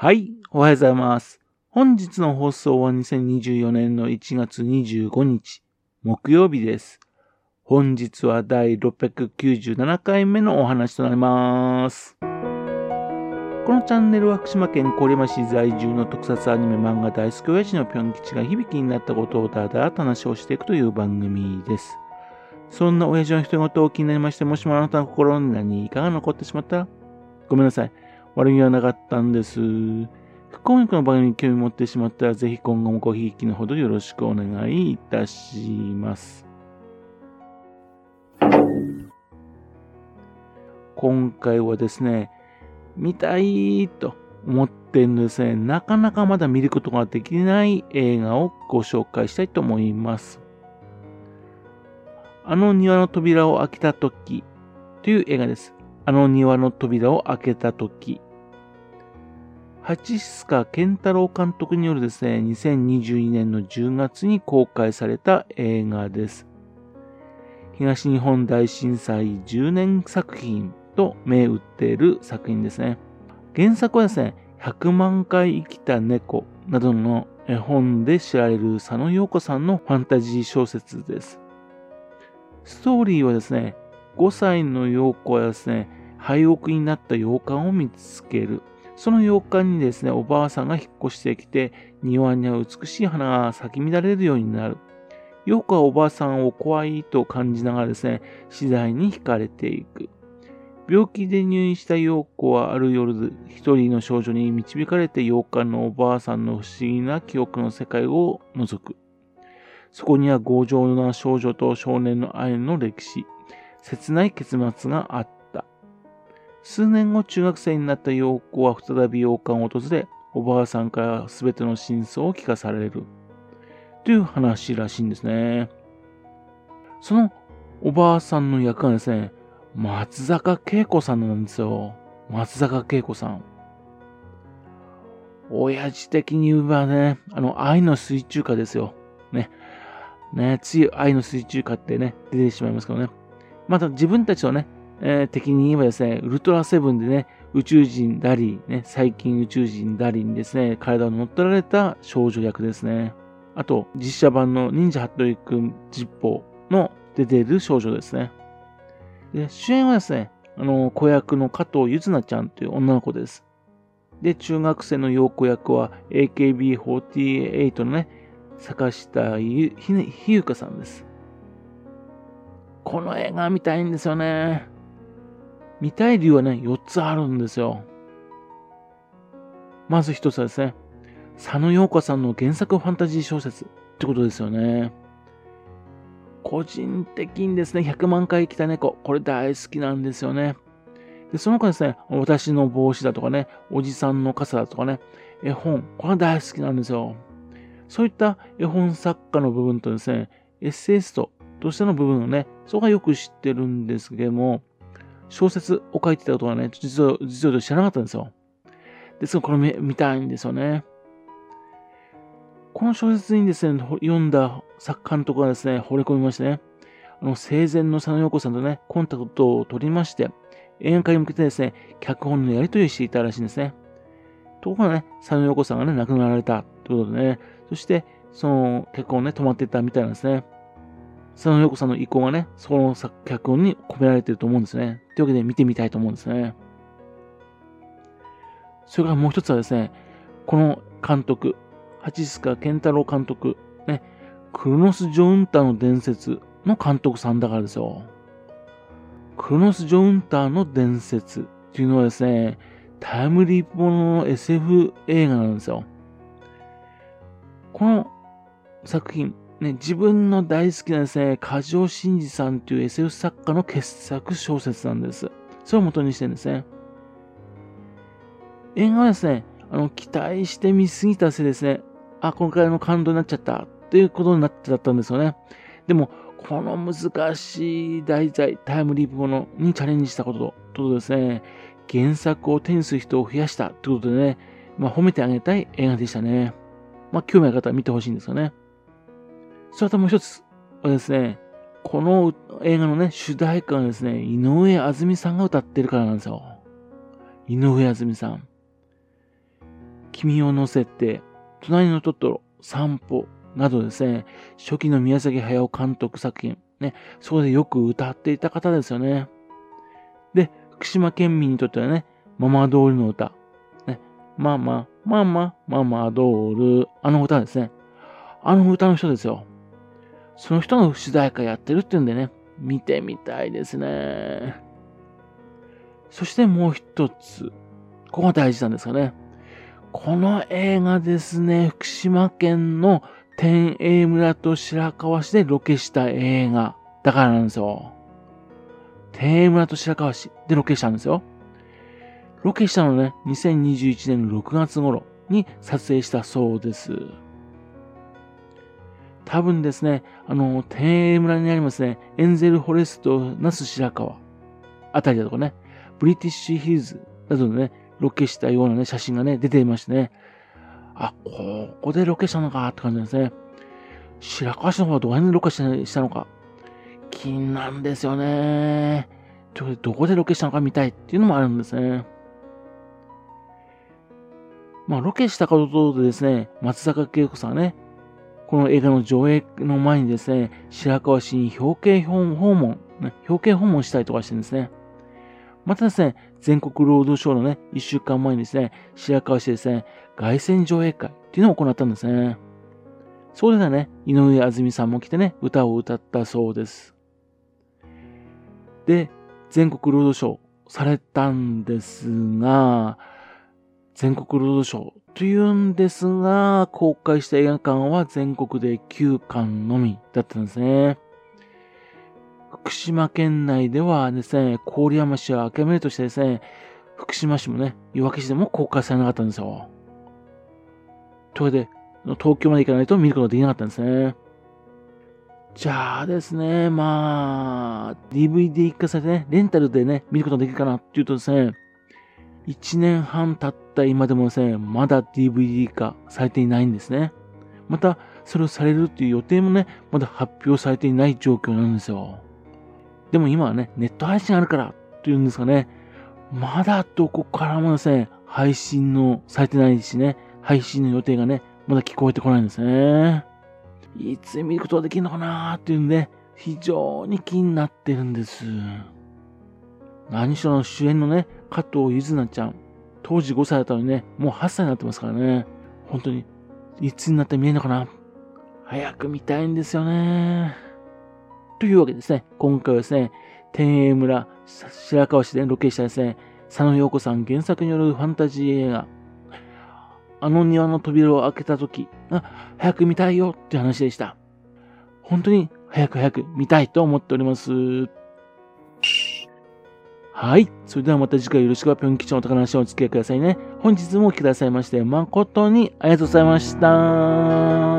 はい、おはようございます。本日の放送は2024年の1月25日、木曜日です。本日は第697回目のお話となります。このチャンネルは福島県郡山市在住の特撮アニメ漫画大好き親父のぴょん吉が響きになったことをだだと話をしていくという番組です。そんな親父の人事を気になりまして、もしもあなたの心に何かが残ってしまったら、ごめんなさい。悪気はなかったんです。不幸にこの番組に興味持ってしまったら、ぜひ今後もごひいきのほどよろしくお願いいたします。今回はですね、見たいと思ってるんですね、なかなかまだ見ることができない映画をご紹介したいと思います。あの庭の扉を開けた時という映画です。あの庭の扉を開けた時八須賀健太郎監督によるですね、2022年の10月に公開された映画です。東日本大震災10年作品と銘打っている作品ですね。原作はですね、100万回生きた猫などの絵本で知られる佐野陽子さんのファンタジー小説です。ストーリーはですね、5歳の陽子はですね、廃屋になった洋館を見つける。その洋館にですね、おばあさんが引っ越してきて、庭には美しい花が咲き乱れるようになる。よくはおばあさんを怖いと感じながらですね、次第に惹かれていく。病気で入院した陽子はある夜、一人の少女に導かれて洋館のおばあさんの不思議な記憶の世界を覗く。そこには強情な少女と少年の愛の歴史、切ない結末があった。数年後中学生になった陽子は再び洋館を訪れ、おばあさんから全ての真相を聞かされる。という話らしいんですね。そのおばあさんの役がですね、松坂慶子さんなんですよ。松坂慶子さん。親父的に言えばね、あの、愛の水中歌ですよ。ね。ね、つい愛の水中歌ってね、出てしまいますけどね。また自分たちをね、えー、敵に言えばですね、ウルトラセブンでね、宇宙人ダリー、ね、最近宇宙人ダリーにですね、体を乗っ取られた少女役ですね。あと、実写版の忍者ハットリくん実報の出ている少女ですね。で、主演はですね、あの、子役の加藤ゆずなちゃんという女の子です。で、中学生の陽子役は AKB48 のね、坂下ひゆかさんです。この映画見たいんですよね。見たい理由はね、4つあるんですよ。まず1つはですね、佐野洋子さんの原作ファンタジー小説ってことですよね。個人的にですね、100万回来た猫、これ大好きなんですよね。で、その他ですね、私の帽子だとかね、おじさんの傘だとかね、絵本、これは大好きなんですよ。そういった絵本作家の部分とですね、エッセイストとしての部分をね、そこがよく知ってるんですけども、小説を書いてたことはね、実は、実は知らなかったんですよ。ですが、これ見たいんですよね。この小説にですね、読んだ作家のところがですね、惚れ込みましてね、あの、生前の佐野陽子さんとね、コンタクトを取りまして、映画化に向けてですね、脚本のやり取りをしていたらしいんですね。ところがね、佐野陽子さんがね、亡くなられたということでね、そして、その脚本ね、止まっていたみたいなんですね。佐野陽子さんの意向がね、その脚本に込められていると思うんですね。というわけで見てみたいと思うんですね。それからもう一つはですね、この監督、八須賀健太郎監督、ね、クロノス・ジョウンターの伝説の監督さんだからですよ。クロノス・ジョウンターの伝説っていうのはですね、タイムリープものの SF 映画なんですよ。この作品、ね、自分の大好きなですね、梶尾真二さんという SF 作家の傑作小説なんです。それを元にしてるんですね。映画はですね、あの、期待して見すぎたせいですね、あ、今回の感動になっちゃったっていうことになってたんですよね。でも、この難しい題材、タイムリープものにチャレンジしたこととですね、原作を手にする人を増やしたということでね、まあ、褒めてあげたい映画でしたね。まあ、興味ある方は見てほしいんですよね。それともう一つはですね、この映画のね、主題歌はですね、井上あずみさんが歌ってるからなんですよ。井上あずみさん。君を乗せて、隣のトトロ、散歩などですね、初期の宮崎駿監督作品、ね、そこでよく歌っていた方ですよね。で、福島県民にとってはね、ママドールの歌、ね、ママ、ママ、ママドール、あの歌ですね。あの歌の人ですよ。その人の主題歌やってるっていうんでね、見てみたいですね。そしてもう一つ。ここが大事なんですよね。この映画ですね、福島県の天栄村と白河市でロケした映画だからなんですよ。天栄村と白河市でロケしたんですよ。ロケしたのね、2021年の6月頃に撮影したそうです。多分ですね、あの、天栄村にありますね、エンゼルフォレスト、ナス白川あたりだとかね、ブリティッシュヒルズなどでね、ロケしたようなね、写真がね、出ていましてね、あ、ここでロケしたのかって感じですね。白川市の方はどこら辺でロケしたのか、気になんですよね。ということで、どこでロケしたのか見たいっていうのもあるんですね。まあ、ロケしたことでですね、松坂慶子さんね、この映画の上映の前にですね、白河市に表敬訪問、表敬訪問したりとかしてるんですね。またですね、全国労働省のね、一週間前にですね、白河市でですね、凱旋上映会っていうのを行ったんですね。それでね、井上あずみさんも来てね、歌を歌ったそうです。で、全国労働省されたんですが、全国労働省というんですが、公開した映画館は全国で9館のみだったんですね。福島県内ではですね、郡山市は明めるとしてですね、福島市もね、いわき市でも公開されなかったんですよ。というわけで、東京まで行かないと見ることができなかったんですね。じゃあですね、まあ、DVD 化されてね、レンタルでね、見ることができるかなっていうとですね、1年半経った今でもですね、まだ DVD 化されていないんですね。また、それをされるっていう予定もね、まだ発表されていない状況なんですよ。でも今はね、ネット配信あるからっていうんですかね、まだどこからもですね、配信のされてないしね、配信の予定がね、まだ聞こえてこないんですね。いつ見ることができるのかなーっていうんで、非常に気になってるんです。何しろ主演のね、加藤ゆずなちゃん。当時5歳だったのにね、もう8歳になってますからね。本当に、いつになって見えるのかな早く見たいんですよね。というわけですね、今回はですね、天栄村白河市でロケしたですね、佐野陽子さん原作によるファンタジー映画、あの庭の扉を開けた時、あ、早く見たいよっていう話でした。本当に早く早く見たいと思っております。はい。それではまた次回よろしくはぴょん吉のお宝話をお付き合いくださいね。本日もお聴きくださいまして誠にありがとうございました。